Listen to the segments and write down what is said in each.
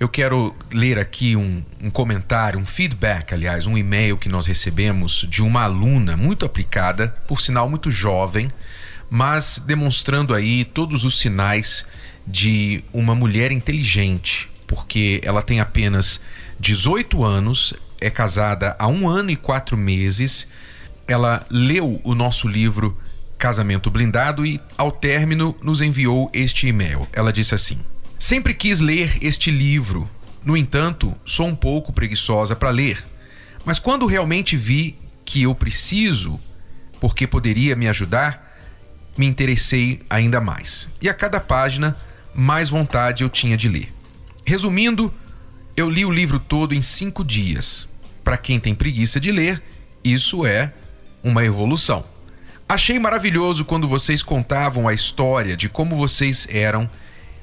Eu quero ler aqui um, um, comentário, um feedback, aliás, um e-mail que nós recebemos de uma aluna muito aplicada, por sinal muito jovem, mas demonstrando aí todos os sinais de uma mulher inteligente, porque ela tem apenas 18 anos, é casada há um ano e quatro meses, ela leu o nosso livro Casamento Blindado e, ao término, nos enviou este e-mail. Ela disse assim. Sempre quis ler este livro. No entanto, sou um pouco preguiçosa para ler. Mas quando realmente vi que eu preciso, porque poderia me ajudar, me interessei ainda mais. E a cada página, mais vontade eu tinha de ler. Resumindo, eu li o livro todo em cinco dias. Para quem tem preguiça de ler, isso é uma evolução. Achei maravilhoso quando vocês contavam a história de como vocês eram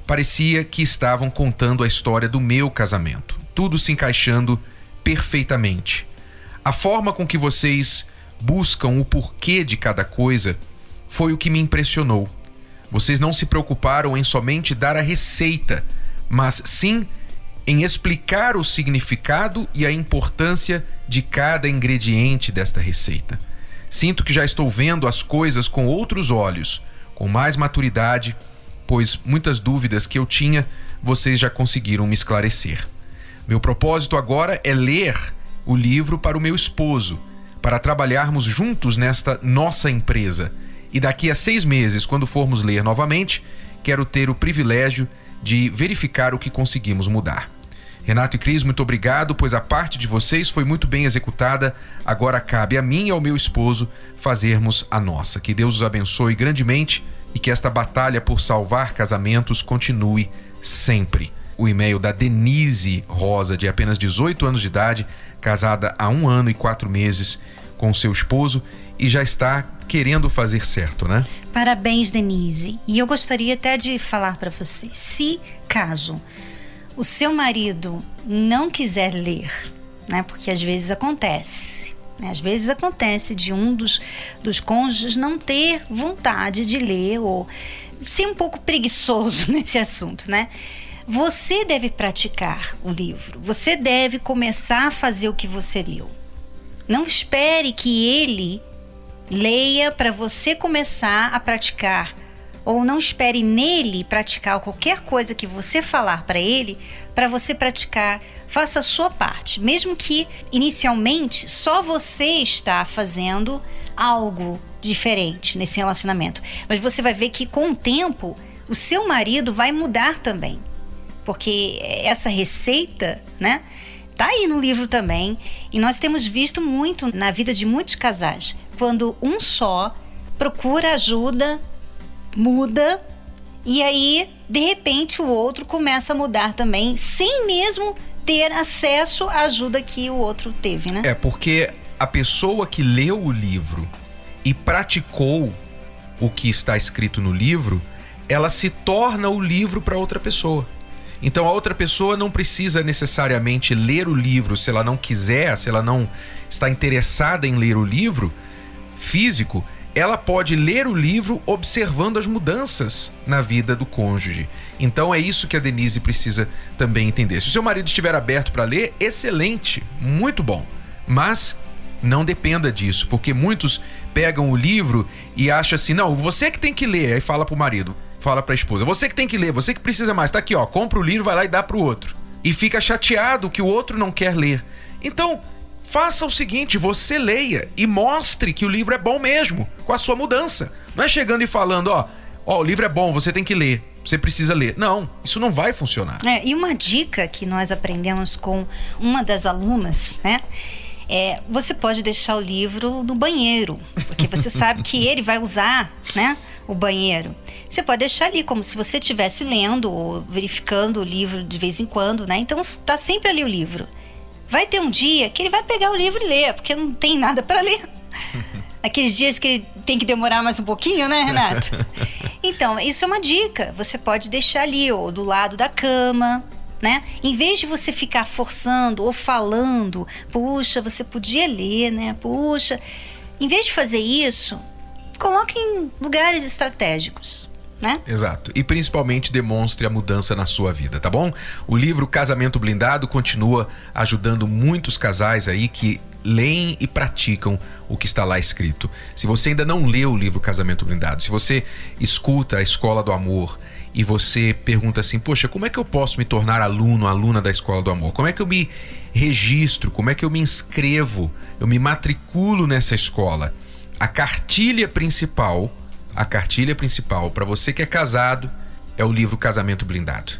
parecia que estavam contando a história do meu casamento, tudo se encaixando perfeitamente. A forma com que vocês buscam o porquê de cada coisa foi o que me impressionou. Vocês não se preocuparam em somente dar a receita, mas sim em explicar o significado e a importância de cada ingrediente desta receita. Sinto que já estou vendo as coisas com outros olhos, com mais maturidade pois muitas dúvidas que eu tinha vocês já conseguiram me esclarecer. Meu propósito agora é ler o livro para o meu esposo, para trabalharmos juntos nesta nossa empresa. E daqui a seis meses, quando formos ler novamente, quero ter o privilégio de verificar o que conseguimos mudar. Renato e Cris, muito obrigado, pois a parte de vocês foi muito bem executada. Agora cabe a mim e ao meu esposo fazermos a nossa. Que Deus os abençoe grandemente e que esta batalha por salvar casamentos continue sempre. O e-mail da Denise Rosa, de apenas 18 anos de idade, casada há um ano e quatro meses com seu esposo e já está querendo fazer certo, né? Parabéns, Denise. E eu gostaria até de falar para você: se caso o seu marido não quiser ler, né? Porque às vezes acontece. Né? Às vezes acontece de um dos, dos cônjuges não ter vontade de ler ou ser um pouco preguiçoso nesse assunto, né? Você deve praticar o livro. Você deve começar a fazer o que você leu. Não espere que ele leia para você começar a praticar ou não espere nele praticar qualquer coisa que você falar para ele, para você praticar. Faça a sua parte, mesmo que inicialmente só você está fazendo algo diferente nesse relacionamento. Mas você vai ver que com o tempo o seu marido vai mudar também. Porque essa receita, né? Tá aí no livro também, e nós temos visto muito na vida de muitos casais, quando um só procura ajuda muda e aí de repente o outro começa a mudar também, sem mesmo ter acesso à ajuda que o outro teve, né? É porque a pessoa que leu o livro e praticou o que está escrito no livro, ela se torna o livro para outra pessoa. Então a outra pessoa não precisa necessariamente ler o livro se ela não quiser, se ela não está interessada em ler o livro físico, ela pode ler o livro observando as mudanças na vida do cônjuge. Então é isso que a Denise precisa também entender. Se o seu marido estiver aberto para ler, excelente, muito bom. Mas não dependa disso, porque muitos pegam o livro e acham assim: não, você que tem que ler. Aí fala pro marido, fala pra esposa: você que tem que ler, você que precisa mais. Tá aqui, ó, compra o livro, vai lá e dá pro outro. E fica chateado que o outro não quer ler. Então, Faça o seguinte, você leia e mostre que o livro é bom mesmo, com a sua mudança. Não é chegando e falando, ó, ó, o livro é bom, você tem que ler, você precisa ler. Não, isso não vai funcionar. É, e uma dica que nós aprendemos com uma das alunas, né? É, você pode deixar o livro no banheiro, porque você sabe que ele vai usar, né, o banheiro. Você pode deixar ali como se você estivesse lendo ou verificando o livro de vez em quando, né? Então está sempre ali o livro. Vai ter um dia que ele vai pegar o livro e ler, porque não tem nada para ler. Aqueles dias que ele tem que demorar mais um pouquinho, né, Renato? Então, isso é uma dica. Você pode deixar ali, ou do lado da cama, né? Em vez de você ficar forçando ou falando, puxa, você podia ler, né? Puxa. Em vez de fazer isso, coloque em lugares estratégicos né? Exato. E principalmente demonstre a mudança na sua vida, tá bom? O livro Casamento Blindado continua ajudando muitos casais aí que leem e praticam o que está lá escrito. Se você ainda não leu o livro Casamento Blindado, se você escuta a Escola do Amor e você pergunta assim: Poxa, como é que eu posso me tornar aluno, aluna da Escola do Amor? Como é que eu me registro? Como é que eu me inscrevo? Eu me matriculo nessa escola? A cartilha principal a cartilha principal para você que é casado é o livro Casamento Blindado.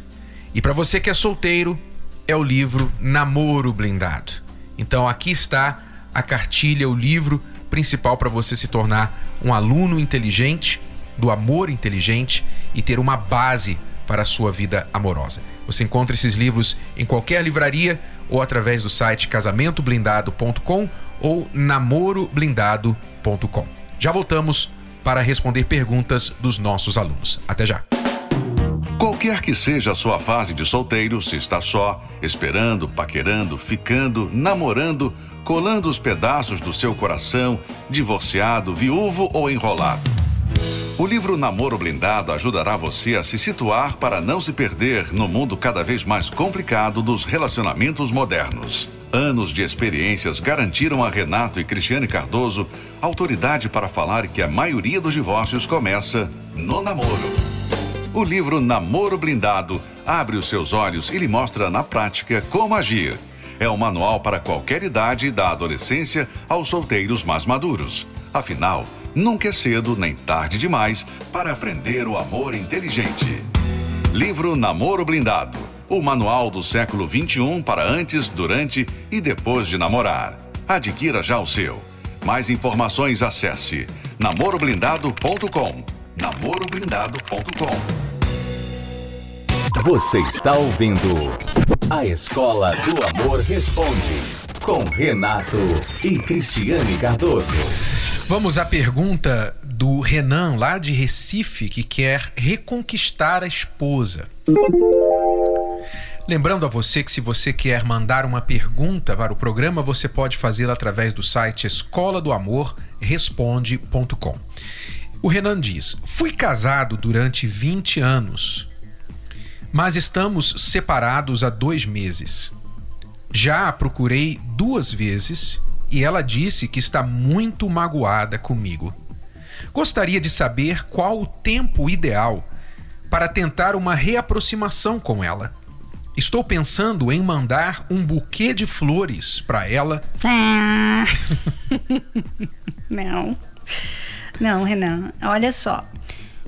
E para você que é solteiro é o livro Namoro Blindado. Então aqui está a cartilha, o livro principal para você se tornar um aluno inteligente, do amor inteligente e ter uma base para a sua vida amorosa. Você encontra esses livros em qualquer livraria ou através do site casamentoblindado.com ou namoroblindado.com. Já voltamos para responder perguntas dos nossos alunos. Até já. Qualquer que seja a sua fase de solteiro, se está só, esperando, paquerando, ficando, namorando, colando os pedaços do seu coração, divorciado, viúvo ou enrolado. O livro Namoro Blindado ajudará você a se situar para não se perder no mundo cada vez mais complicado dos relacionamentos modernos. Anos de experiências garantiram a Renato e Cristiane Cardoso autoridade para falar que a maioria dos divórcios começa no namoro. O livro Namoro Blindado abre os seus olhos e lhe mostra na prática como agir. É um manual para qualquer idade, da adolescência aos solteiros mais maduros. Afinal, nunca é cedo nem tarde demais para aprender o amor inteligente. Livro Namoro Blindado o manual do século 21 para antes, durante e depois de namorar. Adquira já o seu. Mais informações acesse namoroblindado.com. namoroblindado.com. Você está ouvindo A Escola do Amor Responde com Renato e Cristiane Cardoso. Vamos à pergunta do Renan, lá de Recife, que quer reconquistar a esposa. Lembrando a você que se você quer mandar uma pergunta para o programa, você pode fazê-la através do site escola do amor responde.com. O Renan diz: Fui casado durante 20 anos, mas estamos separados há dois meses. Já a procurei duas vezes e ela disse que está muito magoada comigo. Gostaria de saber qual o tempo ideal para tentar uma reaproximação com ela. Estou pensando em mandar um buquê de flores para ela. Ah. Não. Não, Renan. Olha só.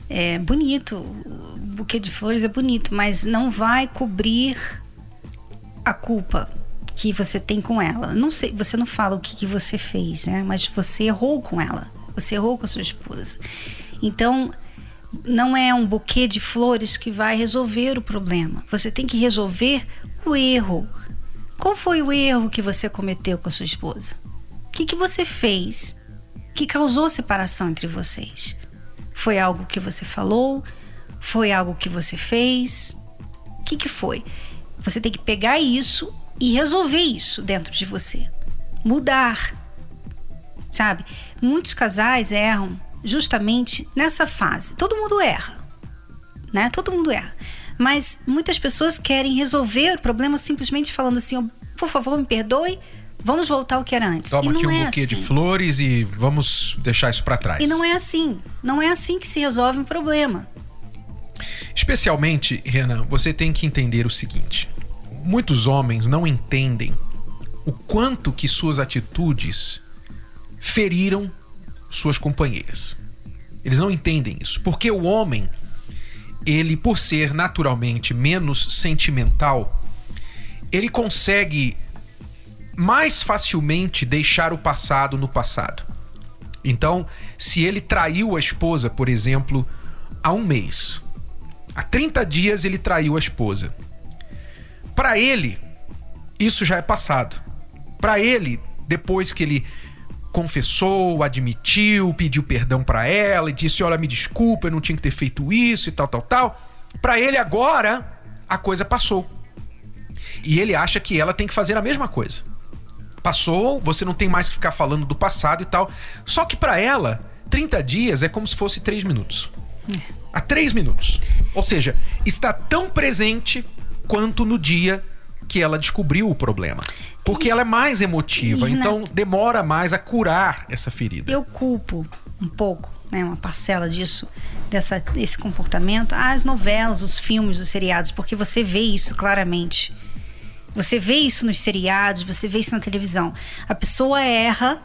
É bonito. O buquê de flores é bonito, mas não vai cobrir a culpa que você tem com ela. Não sei, você não fala o que, que você fez, né? Mas você errou com ela. Você errou com a sua esposa. Então, não é um buquê de flores que vai resolver o problema. Você tem que resolver o erro. Qual foi o erro que você cometeu com a sua esposa? O que, que você fez que causou separação entre vocês? Foi algo que você falou? Foi algo que você fez? O que, que foi? Você tem que pegar isso e resolver isso dentro de você. Mudar. Sabe? Muitos casais erram justamente nessa fase. Todo mundo erra, né? Todo mundo erra. Mas muitas pessoas querem resolver o problema simplesmente falando assim: oh, por favor, me perdoe, vamos voltar ao que era antes. Toma aqui um é buquê assim. de flores e vamos deixar isso para trás. E não é assim. Não é assim que se resolve um problema. Especialmente, Renan, você tem que entender o seguinte: muitos homens não entendem o quanto que suas atitudes feriram suas companheiras. Eles não entendem isso, porque o homem, ele por ser naturalmente menos sentimental, ele consegue mais facilmente deixar o passado no passado. Então, se ele traiu a esposa, por exemplo, há um mês, há 30 dias ele traiu a esposa. Para ele, isso já é passado. Para ele, depois que ele confessou, admitiu, pediu perdão para ela e disse: "Olha, me desculpa, eu não tinha que ter feito isso" e tal, tal, tal. Para ele agora a coisa passou. E ele acha que ela tem que fazer a mesma coisa. Passou, você não tem mais que ficar falando do passado e tal. Só que para ela, 30 dias é como se fosse 3 minutos. É. Há 3 minutos. Ou seja, está tão presente quanto no dia que ela descobriu o problema. Porque e, ela é mais emotiva, então demora mais a curar essa ferida. Eu culpo um pouco, né, uma parcela disso, dessa, desse comportamento, as novelas, os filmes, os seriados, porque você vê isso claramente. Você vê isso nos seriados, você vê isso na televisão. A pessoa erra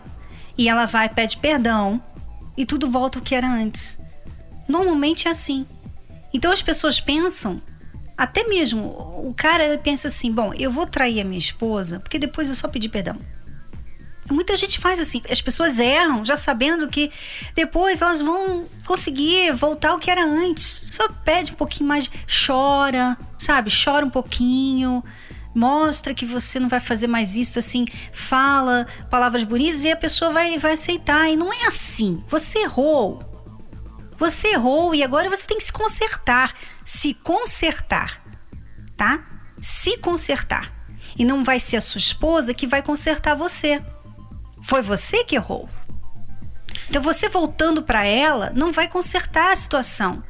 e ela vai pede perdão e tudo volta ao que era antes. Normalmente é assim. Então as pessoas pensam até mesmo o cara pensa assim: bom, eu vou trair a minha esposa porque depois é só pedir perdão. Muita gente faz assim, as pessoas erram já sabendo que depois elas vão conseguir voltar ao que era antes. Só pede um pouquinho mais, chora, sabe? Chora um pouquinho, mostra que você não vai fazer mais isso assim, fala palavras bonitas e a pessoa vai, vai aceitar. E não é assim. Você errou. Você errou e agora você tem que se consertar. Se consertar, tá? Se consertar. E não vai ser a sua esposa que vai consertar você. Foi você que errou. Então você voltando para ela não vai consertar a situação.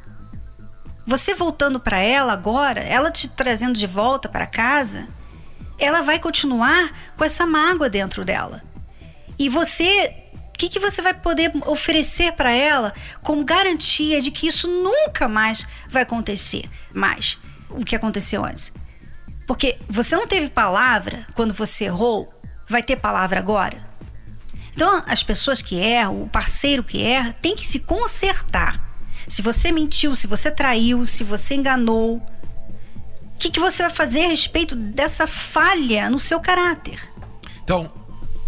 Você voltando para ela agora, ela te trazendo de volta para casa, ela vai continuar com essa mágoa dentro dela. E você que, que você vai poder oferecer para ela como garantia de que isso nunca mais vai acontecer mais o que aconteceu antes? Porque você não teve palavra quando você errou, vai ter palavra agora? Então, as pessoas que erram, o parceiro que erra, tem que se consertar. Se você mentiu, se você traiu, se você enganou, o que, que você vai fazer a respeito dessa falha no seu caráter? Então,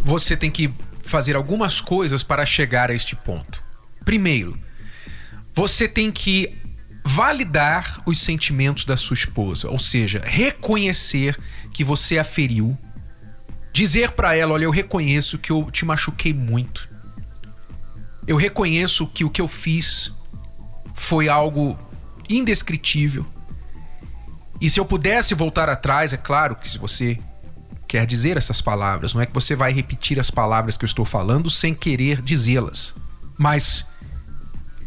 você tem que fazer algumas coisas para chegar a este ponto. Primeiro, você tem que validar os sentimentos da sua esposa, ou seja, reconhecer que você a feriu, dizer para ela, olha, eu reconheço que eu te machuquei muito. Eu reconheço que o que eu fiz foi algo indescritível. E se eu pudesse voltar atrás, é claro que se você quer dizer essas palavras. Não é que você vai repetir as palavras que eu estou falando sem querer dizê-las. Mas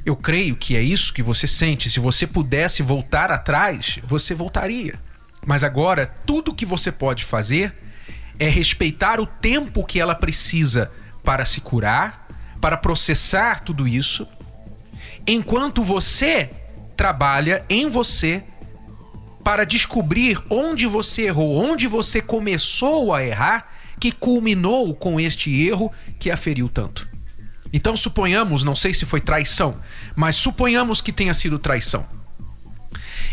eu creio que é isso que você sente. Se você pudesse voltar atrás, você voltaria. Mas agora, tudo que você pode fazer é respeitar o tempo que ela precisa para se curar, para processar tudo isso, enquanto você trabalha em você para descobrir onde você errou, onde você começou a errar, que culminou com este erro que a feriu tanto. Então suponhamos, não sei se foi traição, mas suponhamos que tenha sido traição.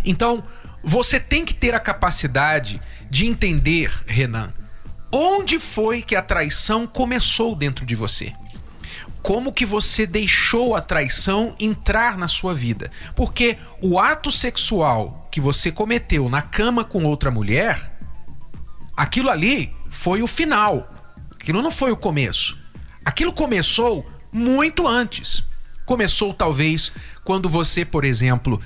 Então, você tem que ter a capacidade de entender, Renan, onde foi que a traição começou dentro de você como que você deixou a traição entrar na sua vida. Porque o ato sexual que você cometeu na cama com outra mulher, aquilo ali foi o final. Aquilo não foi o começo. Aquilo começou muito antes. Começou talvez quando você, por exemplo,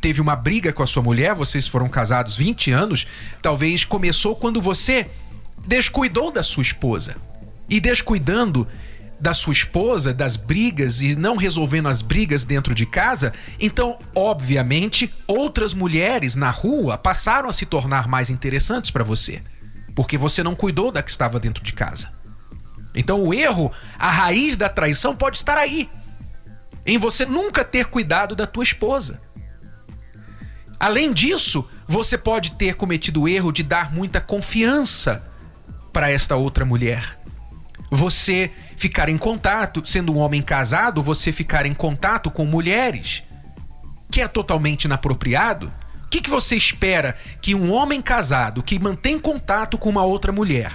teve uma briga com a sua mulher, vocês foram casados 20 anos, talvez começou quando você descuidou da sua esposa. E descuidando, da sua esposa, das brigas e não resolvendo as brigas dentro de casa, então, obviamente, outras mulheres na rua passaram a se tornar mais interessantes para você, porque você não cuidou da que estava dentro de casa. Então, o erro, a raiz da traição pode estar aí, em você nunca ter cuidado da tua esposa. Além disso, você pode ter cometido o erro de dar muita confiança para esta outra mulher. Você ficar em contato, sendo um homem casado, você ficar em contato com mulheres, que é totalmente inapropriado. O que, que você espera que um homem casado que mantém contato com uma outra mulher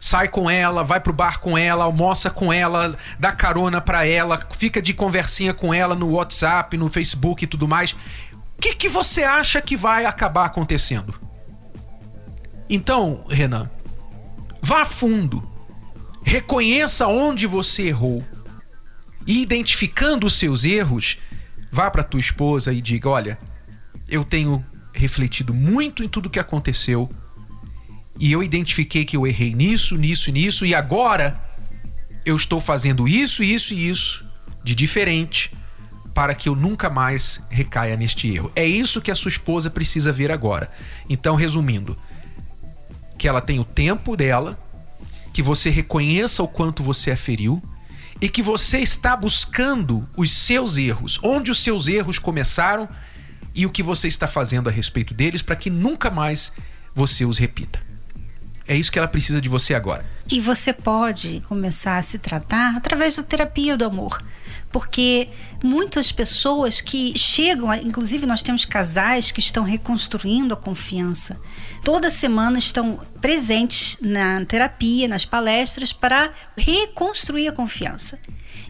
sai com ela, vai pro bar com ela, almoça com ela, dá carona para ela, fica de conversinha com ela no WhatsApp, no Facebook e tudo mais. O que, que você acha que vai acabar acontecendo? Então, Renan, Vá a fundo. Reconheça onde você errou. E identificando os seus erros, vá para tua esposa e diga: "Olha, eu tenho refletido muito em tudo que aconteceu e eu identifiquei que eu errei nisso, nisso e nisso e agora eu estou fazendo isso, isso e isso de diferente para que eu nunca mais recaia neste erro. É isso que a sua esposa precisa ver agora. Então, resumindo, que ela tenha o tempo dela, que você reconheça o quanto você a feriu e que você está buscando os seus erros, onde os seus erros começaram e o que você está fazendo a respeito deles para que nunca mais você os repita. É isso que ela precisa de você agora. E você pode começar a se tratar através da terapia do amor porque muitas pessoas que chegam, inclusive nós temos casais que estão reconstruindo a confiança. Toda semana estão presentes na terapia, nas palestras para reconstruir a confiança.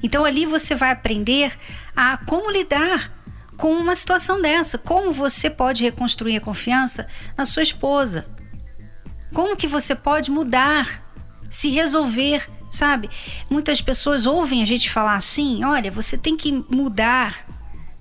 Então ali você vai aprender a como lidar com uma situação dessa, como você pode reconstruir a confiança na sua esposa. Como que você pode mudar, se resolver sabe? Muitas pessoas ouvem a gente falar assim: olha, você tem que mudar,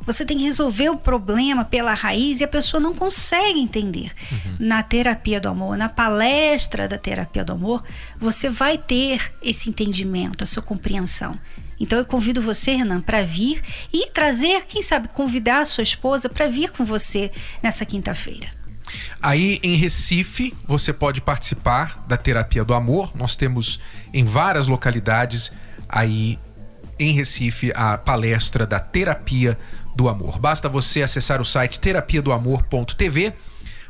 você tem que resolver o problema pela raiz e a pessoa não consegue entender. Uhum. Na terapia do amor, na palestra da terapia do amor, você vai ter esse entendimento, essa compreensão. Então eu convido você, Renan, para vir e trazer, quem sabe, convidar a sua esposa para vir com você nessa quinta-feira. Aí em Recife, você pode participar da terapia do amor. Nós temos em várias localidades aí em Recife a palestra da terapia do amor. Basta você acessar o site terapiadoamor.tv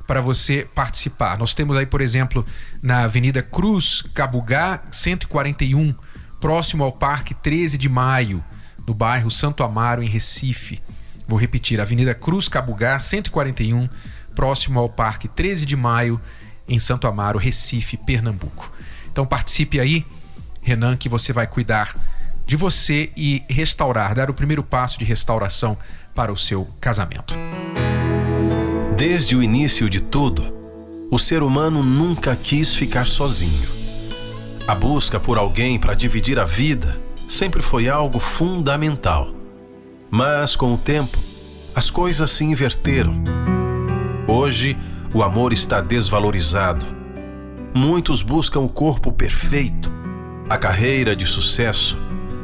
para você participar. Nós temos aí, por exemplo, na Avenida Cruz Cabugá 141, próximo ao Parque 13 de Maio, no bairro Santo Amaro, em Recife. Vou repetir, Avenida Cruz Cabugá 141, próximo ao Parque 13 de Maio, em Santo Amaro, Recife, Pernambuco. Então participe aí, Renan, que você vai cuidar de você e restaurar, dar o primeiro passo de restauração para o seu casamento. Desde o início de tudo, o ser humano nunca quis ficar sozinho. A busca por alguém para dividir a vida sempre foi algo fundamental. Mas com o tempo, as coisas se inverteram Hoje, o amor está desvalorizado. Muitos buscam o corpo perfeito, a carreira de sucesso.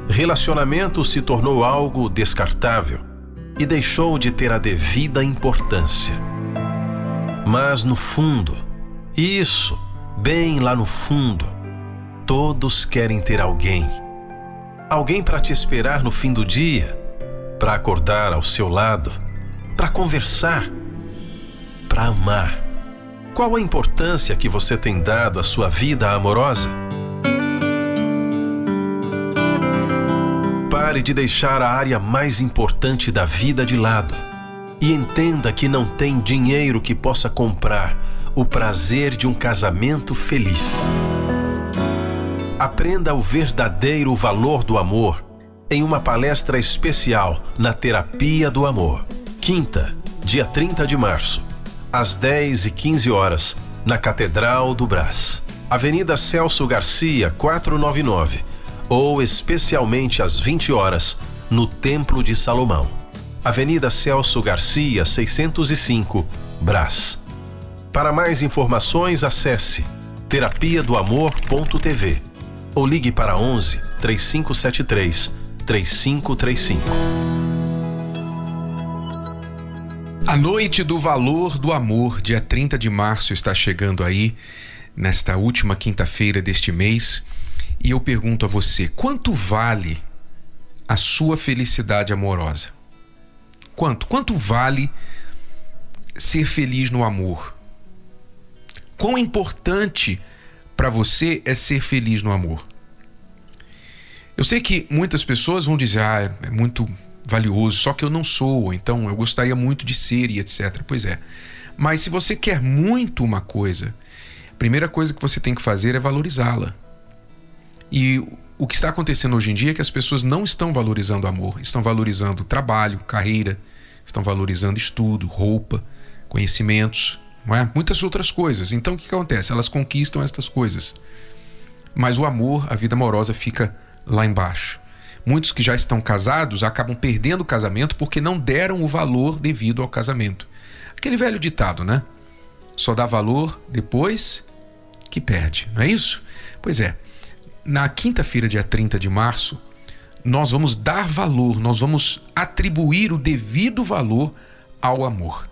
Relacionamento se tornou algo descartável e deixou de ter a devida importância. Mas no fundo, isso, bem lá no fundo, todos querem ter alguém. Alguém para te esperar no fim do dia, para acordar ao seu lado, para conversar para amar. Qual a importância que você tem dado à sua vida amorosa? Pare de deixar a área mais importante da vida de lado e entenda que não tem dinheiro que possa comprar o prazer de um casamento feliz. Aprenda o verdadeiro valor do amor em uma palestra especial na Terapia do Amor. Quinta, dia 30 de março, às 10 e 15 horas, na Catedral do Brás, Avenida Celso Garcia, 499, ou especialmente às 20 horas, no Templo de Salomão, Avenida Celso Garcia, 605, Brás. Para mais informações, acesse terapia do amor.tv ou ligue para 11 3573 3535. A noite do valor do amor, dia 30 de março, está chegando aí, nesta última quinta-feira deste mês. E eu pergunto a você: quanto vale a sua felicidade amorosa? Quanto? Quanto vale ser feliz no amor? Quão importante para você é ser feliz no amor? Eu sei que muitas pessoas vão dizer: ah, é muito valioso, só que eu não sou, então eu gostaria muito de ser e etc. Pois é. Mas se você quer muito uma coisa, a primeira coisa que você tem que fazer é valorizá-la. E o que está acontecendo hoje em dia é que as pessoas não estão valorizando amor, estão valorizando trabalho, carreira, estão valorizando estudo, roupa, conhecimentos, é? muitas outras coisas. Então o que acontece? Elas conquistam estas coisas. mas o amor, a vida amorosa fica lá embaixo. Muitos que já estão casados acabam perdendo o casamento porque não deram o valor devido ao casamento. Aquele velho ditado, né? Só dá valor depois que perde, não é isso? Pois é. Na quinta-feira, dia 30 de março, nós vamos dar valor, nós vamos atribuir o devido valor ao amor.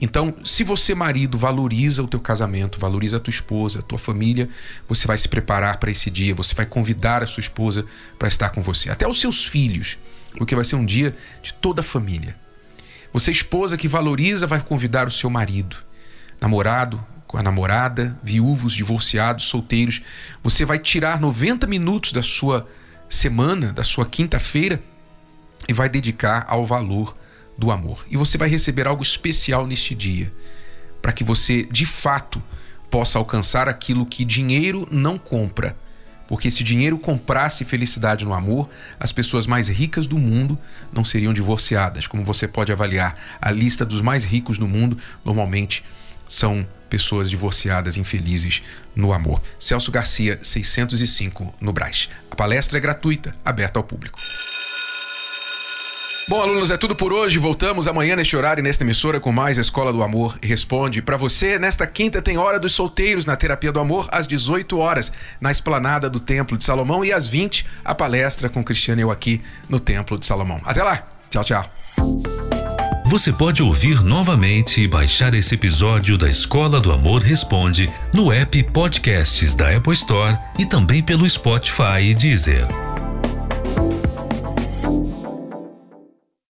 Então, se você, marido, valoriza o teu casamento, valoriza a tua esposa, a tua família, você vai se preparar para esse dia, você vai convidar a sua esposa para estar com você, até os seus filhos, porque vai ser um dia de toda a família. Você, esposa que valoriza, vai convidar o seu marido, namorado, com a namorada, viúvos, divorciados, solteiros. Você vai tirar 90 minutos da sua semana, da sua quinta-feira, e vai dedicar ao valor do amor. E você vai receber algo especial neste dia, para que você, de fato, possa alcançar aquilo que dinheiro não compra. Porque se dinheiro comprasse felicidade no amor, as pessoas mais ricas do mundo não seriam divorciadas. Como você pode avaliar, a lista dos mais ricos do mundo normalmente são pessoas divorciadas infelizes no amor. Celso Garcia, 605, no Braz. A palestra é gratuita, aberta ao público. Bom, alunos, é tudo por hoje. Voltamos amanhã neste horário e nesta emissora com mais Escola do Amor Responde. Para você, nesta quinta tem Hora dos Solteiros na Terapia do Amor, às 18 horas, na esplanada do Templo de Salomão e às 20, a palestra com Cristiano e eu aqui no Templo de Salomão. Até lá. Tchau, tchau. Você pode ouvir novamente e baixar esse episódio da Escola do Amor Responde no app Podcasts da Apple Store e também pelo Spotify e Deezer.